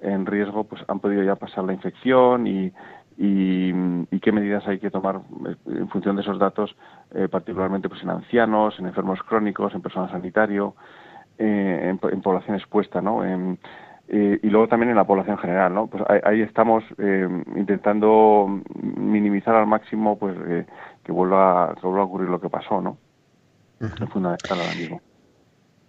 en riesgo pues han podido ya pasar la infección y, y, qué medidas hay que tomar eh, en función de esos datos, eh, particularmente pues en ancianos, en enfermos crónicos, en personal sanitario, en, en, población expuesta, ¿no? En, eh, y luego también en la población general, ¿no? Pues ahí, estamos eh, intentando minimizar al máximo, pues eh, que vuelva que vuelva a ocurrir lo que pasó, ¿no? Es fundamental ahora mismo.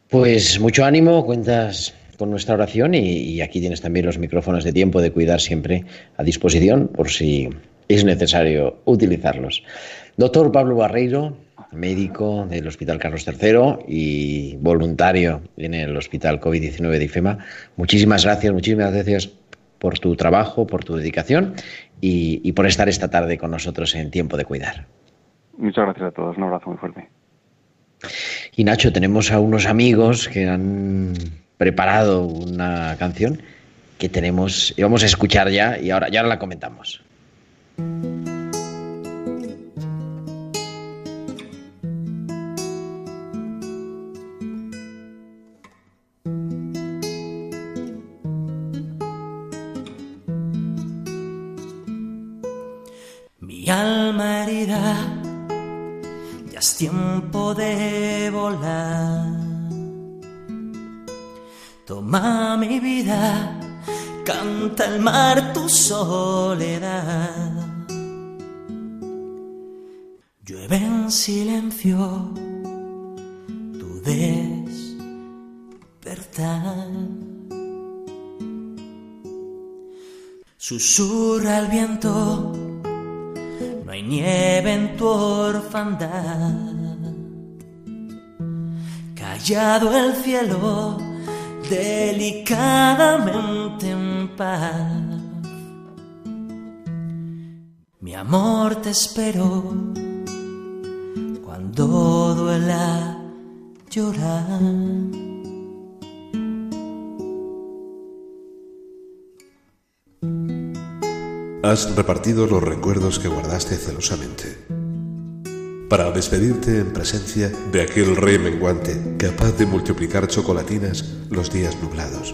Pues mucho ánimo, cuentas con nuestra oración y, y, aquí tienes también los micrófonos de tiempo de cuidar siempre a disposición por si es necesario utilizarlos. Doctor Pablo Barreiro, médico del Hospital Carlos III y voluntario en el Hospital COVID-19 de IFEMA. Muchísimas gracias, muchísimas gracias por tu trabajo, por tu dedicación y, y por estar esta tarde con nosotros en Tiempo de Cuidar. Muchas gracias a todos, un abrazo muy fuerte. Y Nacho, tenemos a unos amigos que han preparado una canción que tenemos, y vamos a escuchar ya y ahora ya la comentamos. Canta el mar tu soledad. Llueve en silencio tu despertar. Susurra el viento hay nieve en tu orfandad. Callado el cielo, delicadamente en paz. Mi amor te espero cuando duela llorar. Has repartido los recuerdos que guardaste celosamente para despedirte en presencia de aquel rey menguante capaz de multiplicar chocolatinas los días nublados.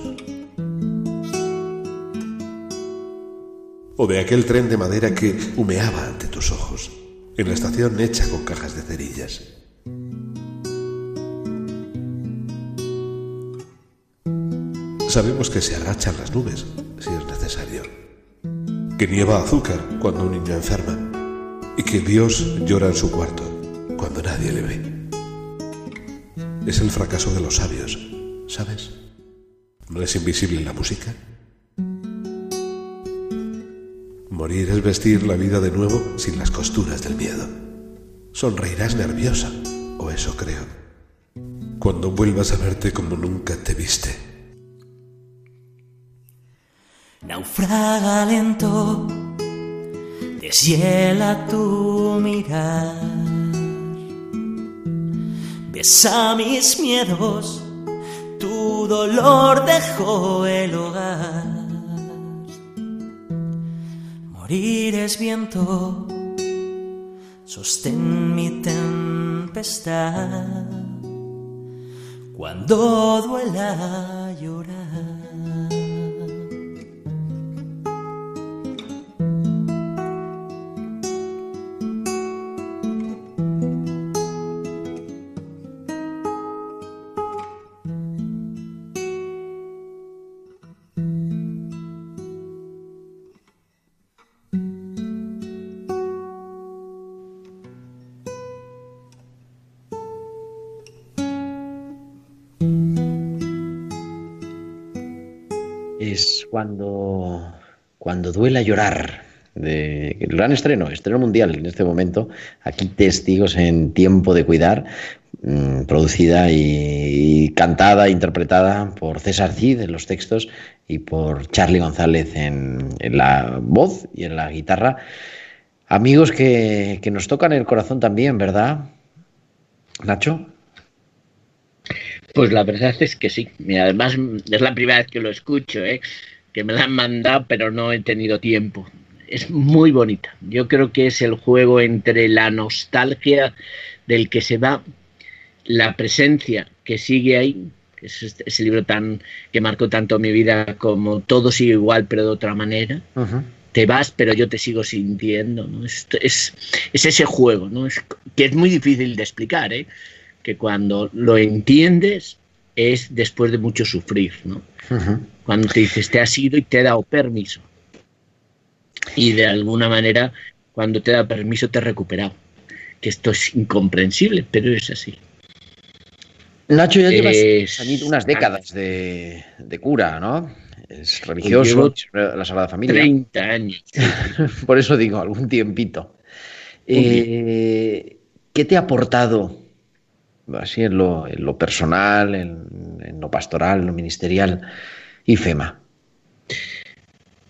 O de aquel tren de madera que humeaba ante tus ojos, en la estación hecha con cajas de cerillas. Sabemos que se agachan las nubes si es necesario que nieva azúcar cuando un niño enferma y que Dios llora en su cuarto cuando nadie le ve. Es el fracaso de los sabios, ¿sabes? ¿No es invisible la música? Morir es vestir la vida de nuevo sin las costuras del miedo. Sonreirás nerviosa, o eso creo, cuando vuelvas a verte como nunca te viste. naufraga lento, deshiela tu mirar. Besa mis miedos, tu dolor dejó el hogar. Morir es viento, sostén mi tempestad. Cuando duela llorar. Cuando, cuando duela llorar, de gran estreno, estreno mundial en este momento, aquí testigos en tiempo de cuidar, mm, producida y, y cantada, interpretada por César Cid en los textos y por Charlie González en, en la voz y en la guitarra. Amigos que, que nos tocan el corazón también, ¿verdad? Nacho. Pues la verdad es que sí. Y además es la primera vez que lo escucho, ¿eh? que me la han mandado, pero no he tenido tiempo. Es muy bonita. Yo creo que es el juego entre la nostalgia del que se va, la presencia que sigue ahí, que es este- ese libro tan que marcó tanto mi vida como todo sigue igual, pero de otra manera. Te vas, pero yo te sigo sintiendo. ¿no? Es, es, es ese juego, ¿no? Es, que es muy difícil de explicar, ¿eh? Que cuando lo entiendes es después de mucho sufrir, ¿no? Cuando te dices, te has ido y te he dado permiso. Y de alguna manera, cuando te da permiso, te he recuperado. Que esto es incomprensible, pero es así. Nacho, ya llevas Es- unas décadas de, de cura, ¿no? Es religioso, la Sagrada Familia. 30 años. Por eso digo, algún tiempito. Eh, ¿Qué te ha aportado, así en lo, en lo personal, en, lo pastoral, en lo ministerial, IFEMA?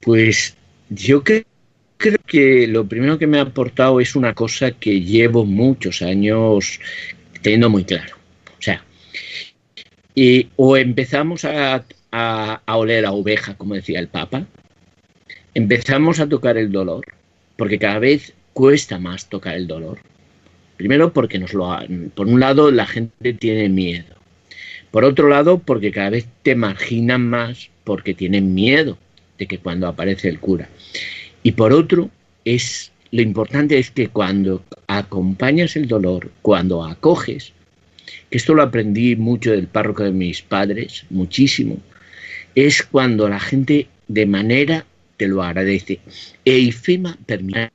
Pues yo cre- creo que lo primero que me ha aportado es una cosa que llevo muchos años teniendo muy claro. O sea, y o empezamos a- a oler a oveja, como decía el Papa, empezamos a tocar el dolor, porque cada vez cuesta más tocar el dolor. Primero porque nos lo han- por un lado la gente tiene miedo. Por otro lado, porque cada vez te marginan más porque tienen miedo de que cuando aparece el cura. Y por otro, es lo importante es que cuando acompañas el dolor, cuando acoges, que esto lo aprendí mucho del párroco de mis padres, muchísimo, es cuando la gente de manera te lo agradece. E IFEMA permite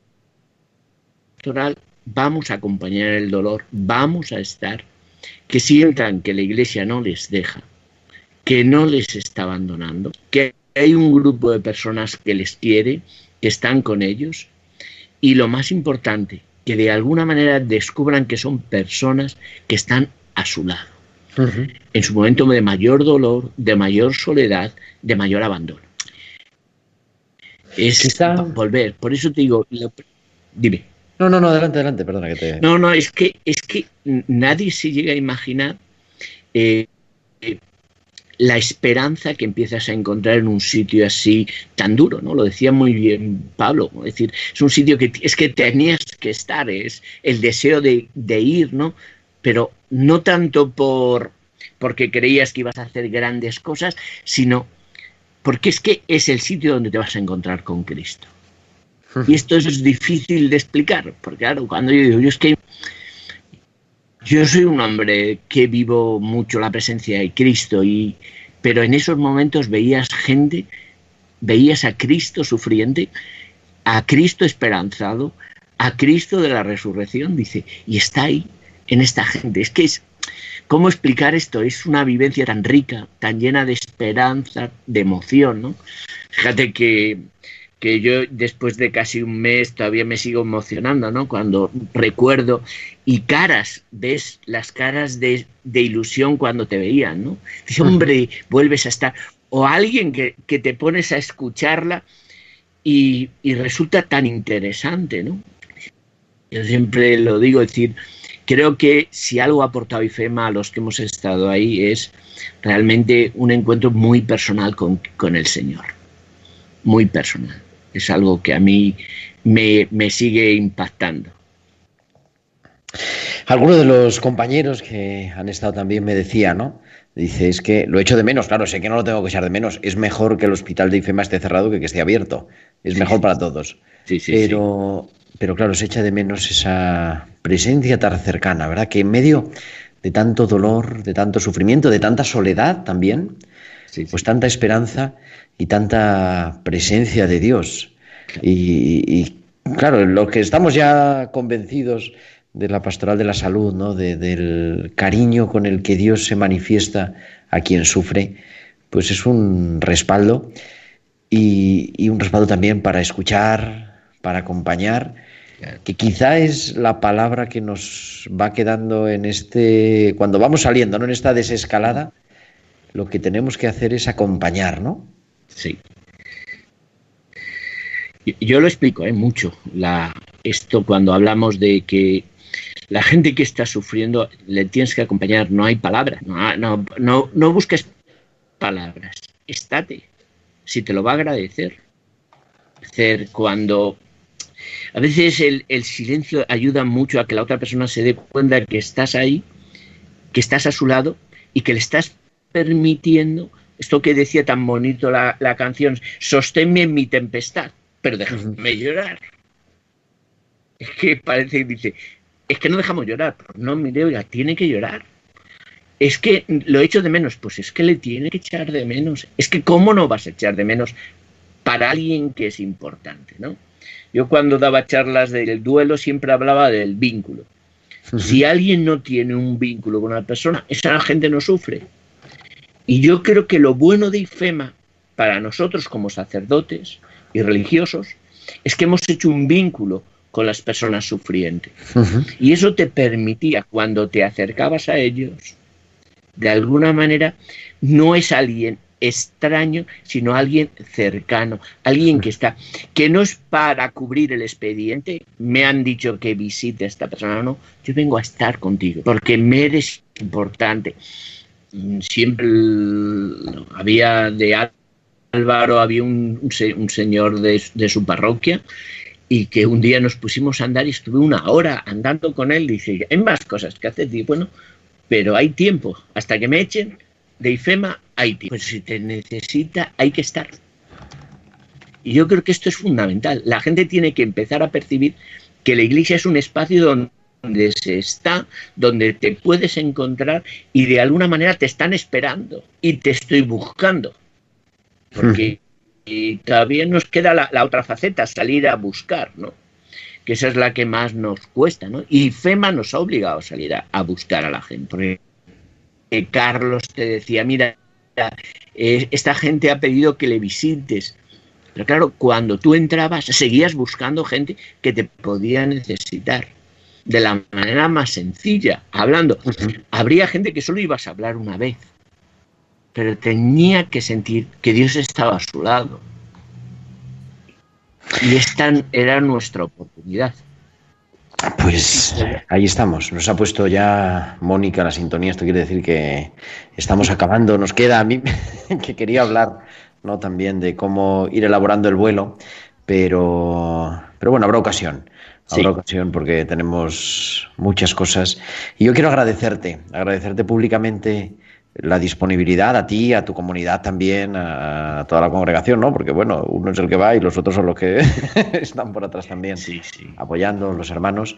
pastoral, vamos a acompañar el dolor, vamos a estar, que sientan que la iglesia no les deja, que no les está abandonando, que hay un grupo de personas que les quiere, que están con ellos. Y lo más importante, que de alguna manera descubran que son personas que están a su lado, en su momento de mayor dolor, de mayor soledad, de mayor abandono. Es volver, por eso te digo, lo- dime. No, no, no, adelante, adelante, perdona que te... No, no, es que, es que nadie se llega a imaginar eh, eh, la esperanza que empiezas a encontrar en un sitio así tan duro, ¿no? Lo decía muy bien Pablo, es decir, es un sitio que es que tenías que estar, es el deseo de, de ir, ¿no? Pero no tanto por porque creías que ibas a hacer grandes cosas, sino porque es que es el sitio donde te vas a encontrar con Cristo. Y esto es difícil de explicar, porque claro, cuando yo digo, yo es que yo soy un hombre que vivo mucho la presencia de Cristo, y, pero en esos momentos veías gente, veías a Cristo sufriente, a Cristo esperanzado, a Cristo de la resurrección, dice, y está ahí, en esta gente. Es que es, ¿cómo explicar esto? Es una vivencia tan rica, tan llena de esperanza, de emoción, ¿no? Fíjate que que yo después de casi un mes todavía me sigo emocionando, ¿no? Cuando recuerdo y caras, ves las caras de, de ilusión cuando te veían, ¿no? Dice, hombre, vuelves a estar. O alguien que, que te pones a escucharla y, y, resulta tan interesante, ¿no? Yo siempre lo digo, es decir, creo que si algo ha aportado IFEMA a los que hemos estado ahí es realmente un encuentro muy personal con, con el Señor, muy personal es algo que a mí me, me sigue impactando. Algunos de los compañeros que han estado también me decía, ¿no? Dice, es que lo echo de menos, claro, sé que no lo tengo que echar de menos. Es mejor que el hospital de IFEMA esté cerrado que que esté abierto. Es sí, mejor para todos. Sí, sí, pero, pero claro, se echa de menos esa presencia tan cercana, ¿verdad? Que en medio de tanto dolor, de tanto sufrimiento, de tanta soledad también, pues tanta esperanza y tanta presencia de Dios. Y, y, claro, lo que estamos ya convencidos de la pastoral de la salud, ¿no? De, del cariño con el que Dios se manifiesta a quien sufre, pues es un respaldo y, y un respaldo también para escuchar, para acompañar, que quizá es la palabra que nos va quedando en este, cuando vamos saliendo, ¿no? En esta desescalada, lo que tenemos que hacer es acompañar, ¿no? Sí. Yo, lo explico, ¿eh? Mucho. La, esto cuando hablamos de que la gente que está sufriendo le tienes que acompañar, no hay palabras, no, no, no, no busques palabras, estate, si te lo va a agradecer. Cuando a veces el, el, silencio ayuda mucho a que la otra persona se dé cuenta que estás ahí, que estás a su lado y que le estás permitiendo esto que decía tan bonito la, la canción, sosténme en mi tempestad, pero déjame llorar. Es que parece que dice, es que no dejamos llorar. No, mire, oiga, tiene que llorar. Es que lo echo de menos. Pues es que le tiene que echar de menos. Es que cómo no vas a echar de menos para alguien que es importante, ¿no? Yo cuando daba charlas del duelo siempre hablaba del vínculo. Si alguien no tiene un vínculo con una persona, esa gente no sufre. Y yo creo que lo bueno de IFEMA para nosotros como sacerdotes y religiosos es que hemos hecho un vínculo con las personas sufrientes. Uh -huh. Y eso te permitía, cuando te acercabas a ellos, de alguna manera, no es alguien extraño, sino alguien cercano, alguien que está, que no es para cubrir el expediente, me han dicho que visite a esta persona, no, yo vengo a estar contigo, porque me eres importante. Siempre había de Álvaro, había un, un señor de, de su parroquia, y que un día nos pusimos a andar y estuve una hora andando con él. Dice, hay más cosas que hacer. Bueno, pero hay tiempo. Hasta que me echen de IFEMA, hay tiempo. Pues si te necesita, hay que estar. Y yo creo que esto es fundamental. La gente tiene que empezar a percibir que la iglesia es un espacio donde se está, donde te puedes encontrar y de alguna manera te están esperando y te estoy buscando. Porque y todavía nos queda la, la, otra faceta, salir a buscar, ¿no? Que esa es la que más nos cuesta, ¿no? Y FEMA nos ha obligado a salir a, a buscar a la gente. Porque eh, Carlos te decía, mira, eh, esta gente ha pedido que le visites. Pero claro, cuando tú entrabas, seguías buscando gente que te podía necesitar. De la manera más sencilla, hablando. Uh -huh. Habría gente que solo ibas a hablar una vez pero tenía que sentir que Dios estaba a su lado. Y esta era nuestra oportunidad. Pues ahí estamos. Nos ha puesto ya Mónica la sintonía. Esto quiere decir que estamos acabando. Nos queda a mí que quería hablar ¿no? también de cómo ir elaborando el vuelo, pero, pero bueno, habrá ocasión. Habrá sí. ocasión porque tenemos muchas cosas. Y yo quiero agradecerte, agradecerte públicamente la disponibilidad a ti, a tu comunidad también, a toda la congregación, ¿no? Porque bueno, uno es el que va y los otros son los que están por atrás también, sí, sí. apoyando los hermanos.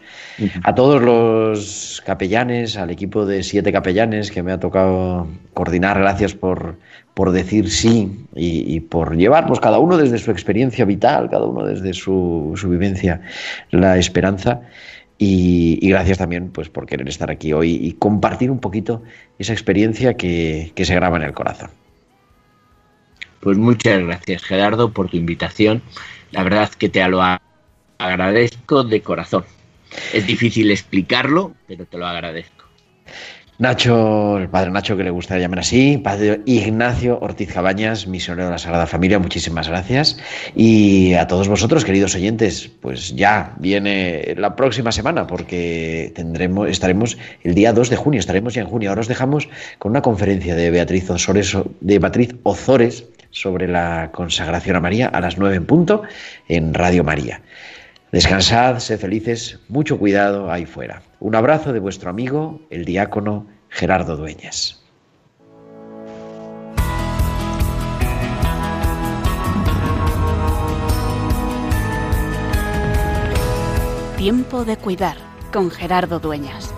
A todos los capellanes, al equipo de siete capellanes que me ha tocado coordinar, gracias por, por decir sí y, por llevar, pues cada uno desde su experiencia vital, cada uno desde su, vivencia, la esperanza. Y, y, gracias también pues, por querer estar aquí hoy y compartir un poquito esa experiencia que, que se graba en el corazón. Pues muchas gracias Gerardo por tu invitación. La verdad que te lo agradezco de corazón. Es difícil explicarlo, pero te lo agradezco. Nacho, el padre Nacho, que le gusta llamar así, padre Ignacio Ortiz Cabañas, misionero de la Sagrada Familia, muchísimas gracias. Y a todos vosotros, queridos oyentes, pues ya viene la próxima semana, porque tendremos, estaremos el día 2 de junio, estaremos ya en junio. Ahora os dejamos con una conferencia de Beatriz Ozores, de Beatriz Ozores sobre la consagración a María a las 9 en punto en Radio María. Descansad, sed felices, mucho cuidado ahí fuera. Un abrazo de vuestro amigo, el diácono Gerardo Dueñas. Tiempo de cuidar con Gerardo Dueñas.